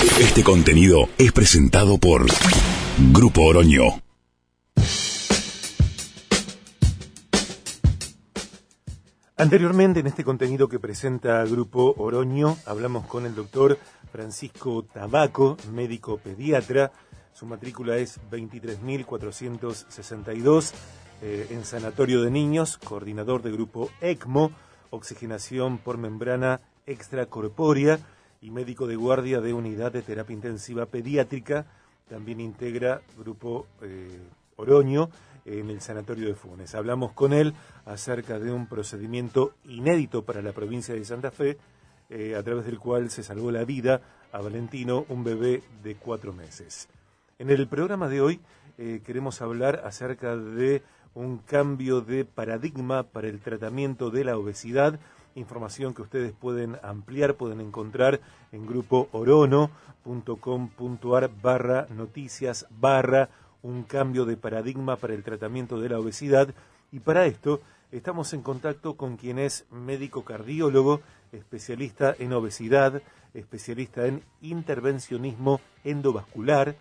Este contenido es presentado por Grupo Oroño. Anteriormente, en este contenido que presenta Grupo Oroño, hablamos con el doctor Francisco Tabaco, médico pediatra. Su matrícula es 23.462 eh, en Sanatorio de Niños, coordinador de Grupo ECMO, oxigenación por membrana extracorpórea y médico de guardia de unidad de terapia intensiva pediátrica. También integra Grupo eh, Oroño en el Sanatorio de Funes. Hablamos con él acerca de un procedimiento inédito para la provincia de Santa Fe, eh, a través del cual se salvó la vida a Valentino, un bebé de cuatro meses. En el programa de hoy eh, queremos hablar acerca de un cambio de paradigma para el tratamiento de la obesidad, información que ustedes pueden ampliar, pueden encontrar en grupo orono.com.ar barra noticias barra un cambio de paradigma para el tratamiento de la obesidad. Y para esto estamos en contacto con quien es médico cardiólogo, especialista en obesidad, especialista en intervencionismo endovascular,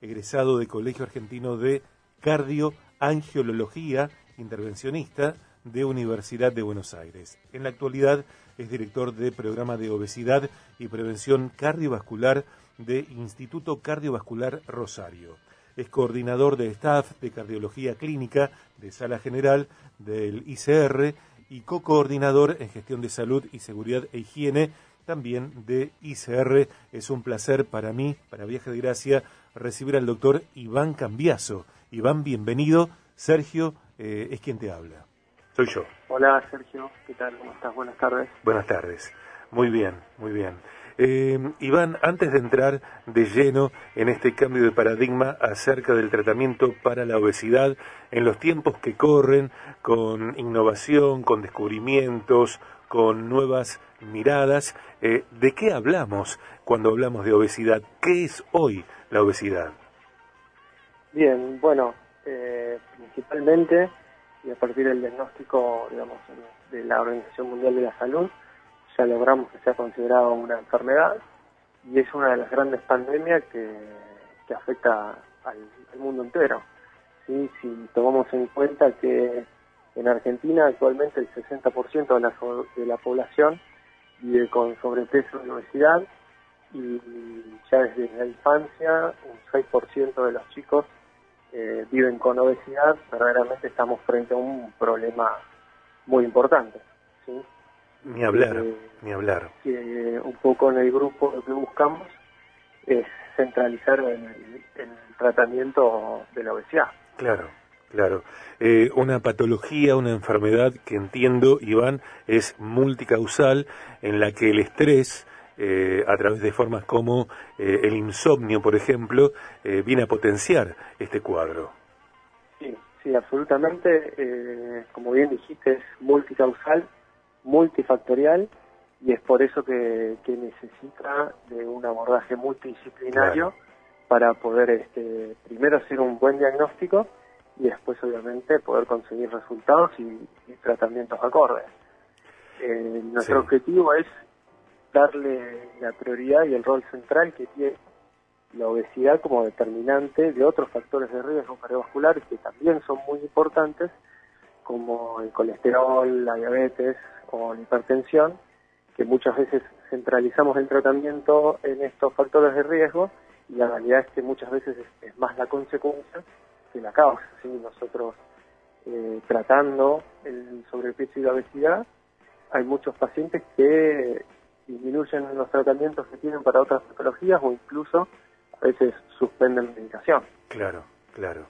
egresado del Colegio Argentino de Cardioangiología, intervencionista de Universidad de Buenos Aires. En la actualidad es director de programa de obesidad y prevención cardiovascular de Instituto Cardiovascular Rosario es coordinador de staff de cardiología clínica de Sala General del ICR y co-coordinador en gestión de salud y seguridad e higiene también de ICR. Es un placer para mí, para Viaje de Gracia, recibir al doctor Iván Cambiaso. Iván, bienvenido. Sergio eh, es quien te habla. Soy yo. Hola Sergio, ¿qué tal? ¿Cómo estás? Buenas tardes. Buenas tardes. Muy bien, muy bien. Eh, Iván, antes de entrar de lleno en este cambio de paradigma acerca del tratamiento para la obesidad, en los tiempos que corren, con innovación, con descubrimientos, con nuevas miradas, eh, ¿de qué hablamos cuando hablamos de obesidad? ¿Qué es hoy la obesidad? Bien, bueno, eh, principalmente, y a partir del diagnóstico, digamos, de la Organización Mundial de la Salud, ya logramos que sea considerado una enfermedad y es una de las grandes pandemias que, afecta al, mundo entero. ¿sí? Si tomamos en cuenta que en Argentina actualmente el 60% de la, de la población vive con sobrepeso y obesidad y ya desde la infancia un 6% de los chicos eh, viven con obesidad, verdaderamente estamos frente a un problema muy importante. ¿sí? Ni hablar, eh, ni hablar. Que un poco en el grupo lo que buscamos es centralizar el, el tratamiento de la obesidad. Claro, claro. Eh, una patología, una enfermedad que entiendo, Iván, es multicausal, en la que el estrés, eh, a través de formas como el insomnio, por ejemplo, viene a potenciar este cuadro. Sí, sí, absolutamente. como bien dijiste, es multicausal multifactorial y es por eso que, necesita de un abordaje multidisciplinario para poder este, primero hacer un buen diagnóstico y después obviamente poder conseguir resultados y, tratamientos acordes. Eh, nuestro objetivo es darle la prioridad y el rol central que tiene la obesidad como determinante de otros factores de riesgo cardiovascular que también son muy importantes, como el colesterol, la diabetes, o la hipertensión, que muchas veces centralizamos el tratamiento en estos factores de riesgo y la realidad es que muchas veces es, más la consecuencia que la causa. ¿sí? Nosotros eh, tratando el sobrepeso y la obesidad, hay muchos pacientes que disminuyen los tratamientos que tienen para otras patologías o incluso a veces suspenden medicación. Claro, claro.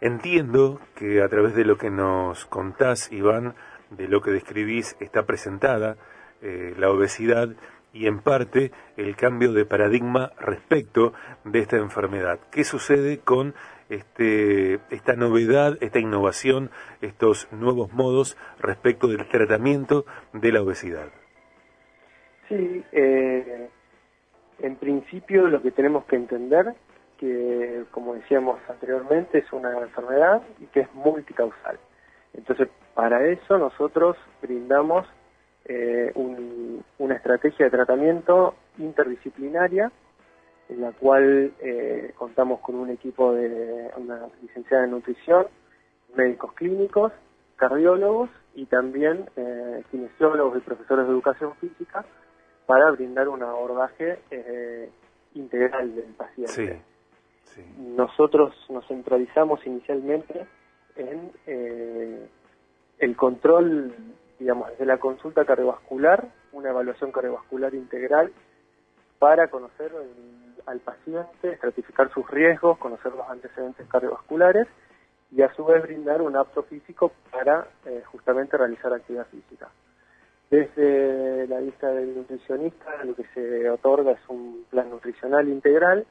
Entiendo que a través de lo que nos contás, Iván, de lo que describís está presentada eh, la obesidad y en parte el cambio de paradigma respecto de esta enfermedad. ¿Qué sucede con este, esta novedad, esta innovación, estos nuevos modos respecto del tratamiento de la obesidad? Sí, eh, en principio lo que tenemos que entender que, como decíamos anteriormente, es una enfermedad y que es multicausal. Entonces, para eso nosotros brindamos eh, una estrategia de tratamiento interdisciplinaria en la cual eh, contamos con un equipo de una licenciada en nutrición, médicos clínicos, cardiólogos y también eh, kinesiólogos y profesores de educación física para brindar un abordaje eh, integral del paciente. Nosotros nos centralizamos inicialmente en eh, el control, digamos, desde la consulta cardiovascular, una evaluación cardiovascular integral para conocer al paciente, estratificar sus riesgos, conocer los antecedentes cardiovasculares y a su vez brindar un apto físico para eh, justamente realizar actividad física. Desde la vista del nutricionista, lo que se otorga es un plan nutricional integral,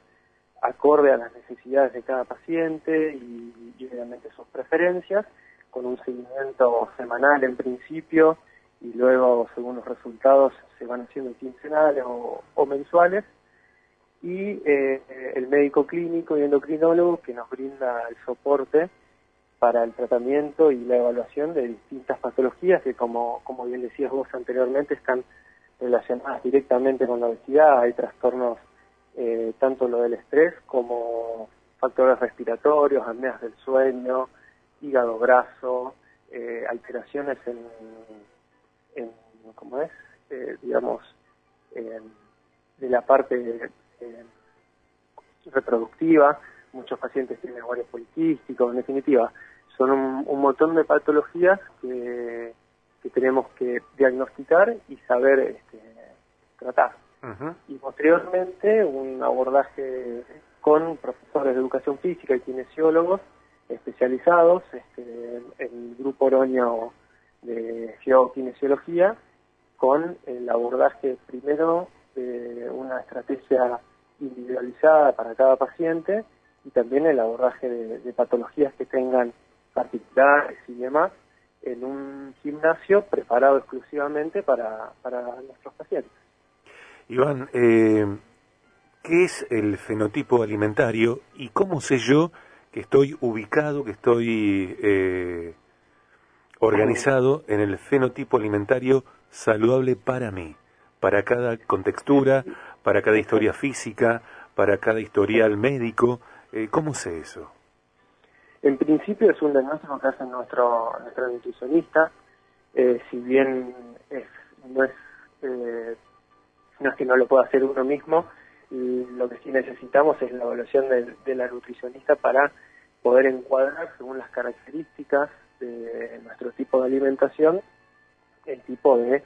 acorde a las necesidades de cada paciente y, obviamente sus preferencias, con un seguimiento semanal en principio y luego, según los resultados, se van haciendo quincenales o, o mensuales. Y eh, el médico clínico y endocrinólogo que nos brinda el soporte para el tratamiento y la evaluación de distintas patologías que, como, como bien decías vos anteriormente, están relacionadas directamente con la obesidad. Hay trastornos, eh, tanto lo del estrés como factores respiratorios, apneas del sueño, hígado graso, eh, alteraciones en, en, ¿cómo es? Eh, digamos, de la parte reproductiva. Muchos pacientes tienen ovarios poliquísticos, en definitiva son un, montón de patologías que, tenemos que diagnosticar y saber este, tratar. Y posteriormente un abordaje con profesores de educación física y kinesiólogos especializados, este, el grupo Oroño de geokinesiología, con el abordaje primero de una estrategia individualizada para cada paciente y también el abordaje de patologías que tengan particulares y demás en un gimnasio preparado exclusivamente para, para nuestros pacientes. Iván, eh, ¿qué es el fenotipo alimentario y cómo sé yo que estoy ubicado, que estoy eh, organizado en el fenotipo alimentario saludable para mí, para cada contextura, para cada historia física, para cada historial médico? Eh, ¿Cómo sé eso? En principio es un diagnóstico que hace nuestro, nuestro nutricionista, eh, si bien es, no, es, eh, no es que no lo pueda hacer uno mismo, lo que sí necesitamos es la evaluación de, la nutricionista para poder encuadrar según las características de nuestro tipo de alimentación el tipo de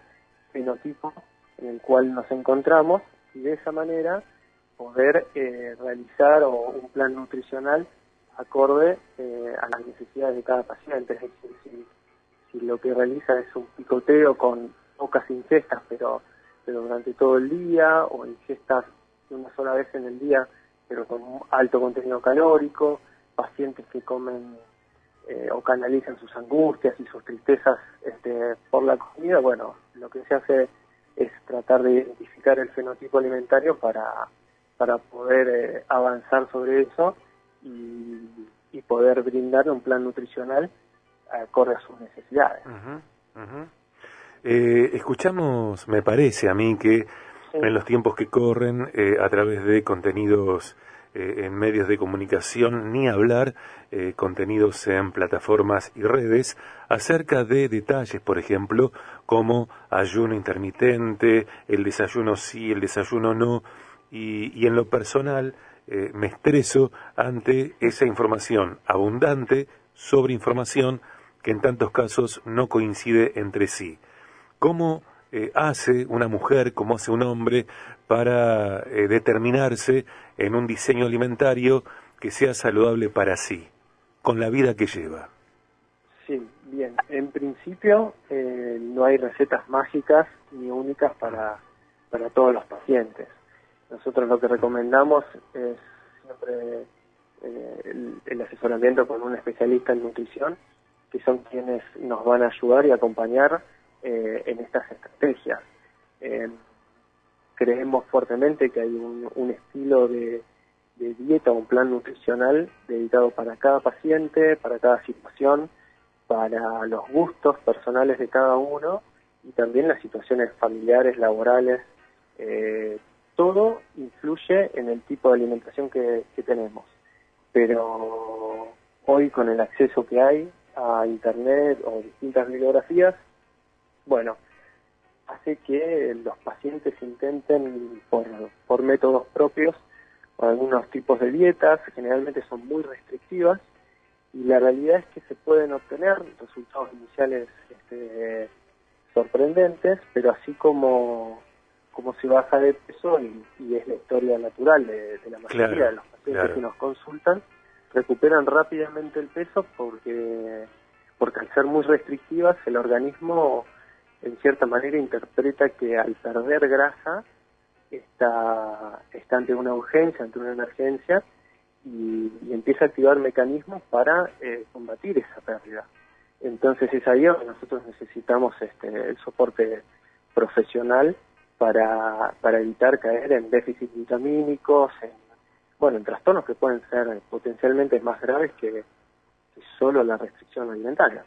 fenotipo en el cual nos encontramos y de esa manera poder eh, realizar un plan nutricional acorde eh, a las necesidades de cada paciente. Es decir, si, lo que realiza es un picoteo con pocas ingestas, pero, pero durante todo el día, o ingestas una sola vez en el día, pero con un alto contenido calórico, pacientes que comen eh, o canalizan sus angustias y sus tristezas este, por la comida, bueno, lo que se hace es tratar de identificar el fenotipo alimentario para, para poder eh, avanzar sobre eso y, poder brindarle un plan nutricional acorde a sus necesidades. Eh, escuchamos, me parece a mí, que en los tiempos que corren, eh, a través de contenidos eh, en medios de comunicación, ni hablar, contenidos en plataformas y redes, acerca de detalles, por ejemplo, como ayuno intermitente, el desayuno sí, el desayuno no, y, y en lo personal, eh, me estreso ante esa información abundante sobre información que en tantos casos no coincide entre sí. ¿Cómo eh, hace una mujer, cómo hace un hombre para eh, determinarse en un diseño alimentario que sea saludable para sí, con la vida que lleva? Sí, bien. En principio no hay recetas mágicas ni únicas para, para todos los pacientes. Nosotros lo que recomendamos es siempre eh, el, asesoramiento con un especialista en nutrición, que son quienes nos van a ayudar y acompañar eh, en estas estrategias. Eh, creemos fuertemente que hay un, estilo de, de dieta, un plan nutricional dedicado para cada paciente, para cada situación, para los gustos personales de cada uno y también las situaciones familiares, laborales, todo influye en el tipo de alimentación que, tenemos. Pero hoy con el acceso que hay a Internet o distintas bibliografías, bueno, hace que los pacientes intenten por, por métodos propios algunos tipos de dietas, generalmente son muy restrictivas, y la realidad es que se pueden obtener resultados iniciales este, sorprendentes, pero así como, como se baja de peso, y, es la historia natural de, la mayoría de los pacientes que nos consultan, recuperan rápidamente el peso porque, porque al ser muy restrictivas el organismo en cierta manera interpreta que al perder grasa está, está ante una urgencia, ante una emergencia, y, empieza a activar mecanismos para eh, combatir esa pérdida. Entonces es ahí donde nosotros necesitamos este, el soporte profesional para, para evitar caer en déficits vitamínicos, en, bueno, en trastornos que pueden ser potencialmente más graves que, solo la restricción alimentaria.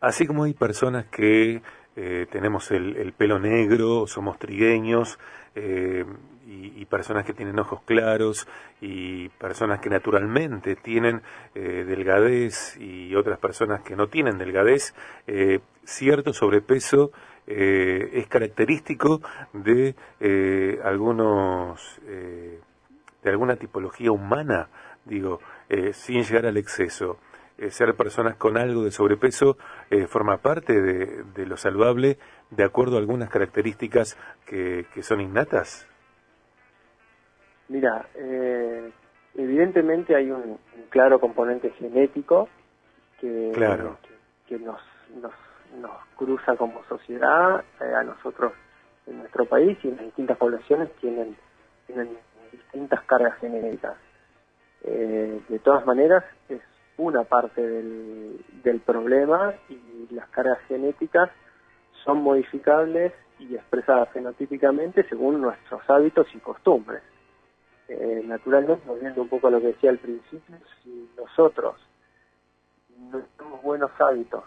Así como hay personas que eh, tenemos el, el, pelo negro, somos trigueños, eh, y, personas que tienen ojos claros y personas que naturalmente tienen eh, delgadez y otras personas que no tienen delgadez, cierto sobrepeso eh, es característico de algunos de alguna tipología humana, digo, sin llegar al exceso. ser personas con algo de sobrepeso forma parte de, lo saludable de acuerdo a algunas características que son innatas. Mira, eh, evidentemente hay un, claro componente genético que, que, nos, nos, nos, cruza como sociedad, eh, a nosotros en nuestro país y en las distintas poblaciones tienen, tienen distintas cargas genéticas. Eh, de todas maneras, es una parte del, del problema y las cargas genéticas son modificables y expresadas fenotípicamente según nuestros hábitos y costumbres. Eh, naturalmente, volviendo un poco a lo que decía al principio, si nosotros no tenemos buenos hábitos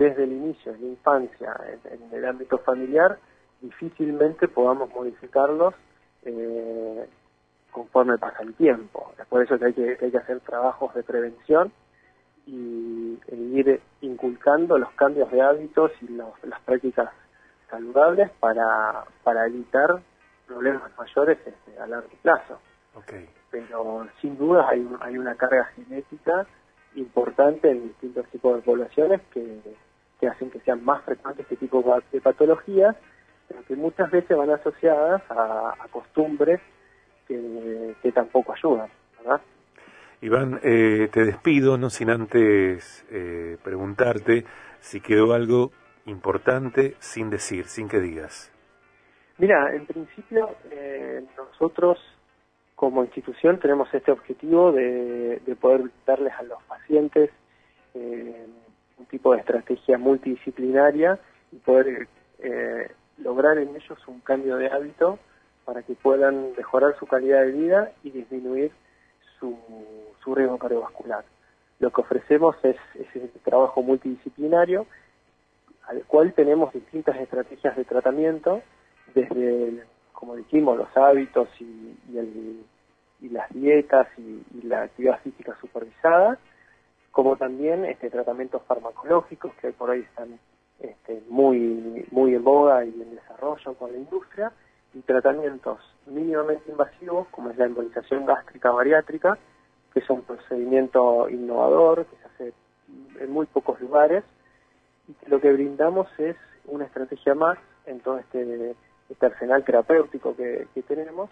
desde el inicio, en la infancia, en, el ámbito familiar, difícilmente podamos modificarlos eh, conforme pasa el tiempo. Es por eso que hay que, hay que hacer trabajos de prevención y ir inculcando los cambios de hábitos y las prácticas saludables para, para evitar problemas mayores este, a largo plazo. Pero sin duda hay, hay una carga genética importante en distintos tipos de poblaciones que, que hacen que sean más frecuentes este tipo de patologías, pero que muchas veces van asociadas a, costumbres que, que, tampoco ayudan, ¿verdad? Iván, eh, te despido, no sin antes eh, preguntarte si quedó algo importante sin decir, sin que digas. Mira, en principio eh, nosotros como institución tenemos este objetivo de, poder darles a los pacientes eh, un tipo de estrategia multidisciplinaria y poder eh, lograr en ellos un cambio de hábito para que puedan mejorar su calidad de vida y disminuir su, riesgo cardiovascular. Lo que ofrecemos es, ese trabajo multidisciplinario al cual tenemos distintas estrategias de tratamiento, desde como dijimos, los hábitos y, las dietas y, la actividad física supervisada, como también este, tratamientos farmacológicos que por ahí están este, muy, muy en boga y en desarrollo con la industria, y tratamientos mínimamente invasivos, como es la embolización gástrica bariátrica, que es un procedimiento innovador que se hace en muy pocos lugares, y que lo que brindamos es una estrategia más en todo este este arsenal terapéutico que, tenemos,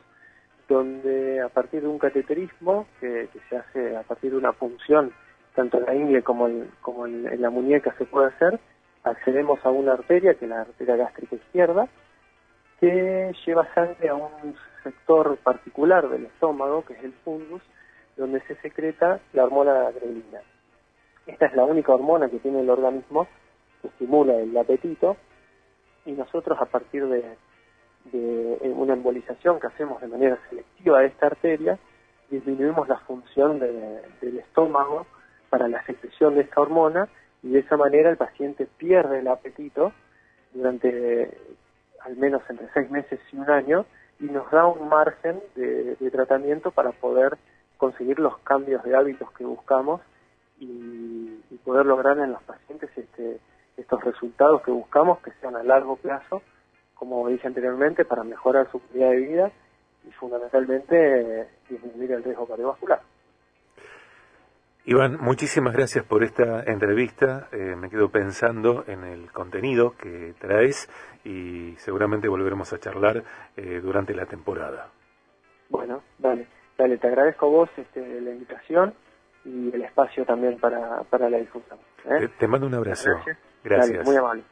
donde a partir de un cateterismo que, se hace a partir de una punción, tanto en la ingle como, en, la muñeca se puede hacer, accedemos a una arteria, que es la arteria gástrica izquierda, que lleva sangre a un sector particular del estómago, que es el fundus, donde se secreta la hormona grelina. Esta es la única hormona que tiene el organismo que estimula el apetito y nosotros a partir de una embolización que hacemos de manera selectiva de esta arteria, disminuimos la función del estómago para la secreción de esta hormona y de esa manera el paciente pierde el apetito durante al menos entre seis meses y un año y nos da un margen de, tratamiento para poder conseguir los cambios de hábitos que buscamos y, poder lograr en los pacientes este, estos resultados que buscamos que sean a largo plazo, como dije anteriormente, para mejorar su calidad de vida y fundamentalmente disminuir el riesgo cardiovascular. Iván, muchísimas gracias por esta entrevista. Eh, me quedo pensando en el contenido que traes y seguramente volveremos a charlar eh, durante la temporada. Bueno, dale, dale, te agradezco a vos este, la invitación y el espacio también para, para la difusión. ¿eh? Te, mando un abrazo. Gracias. muy amable.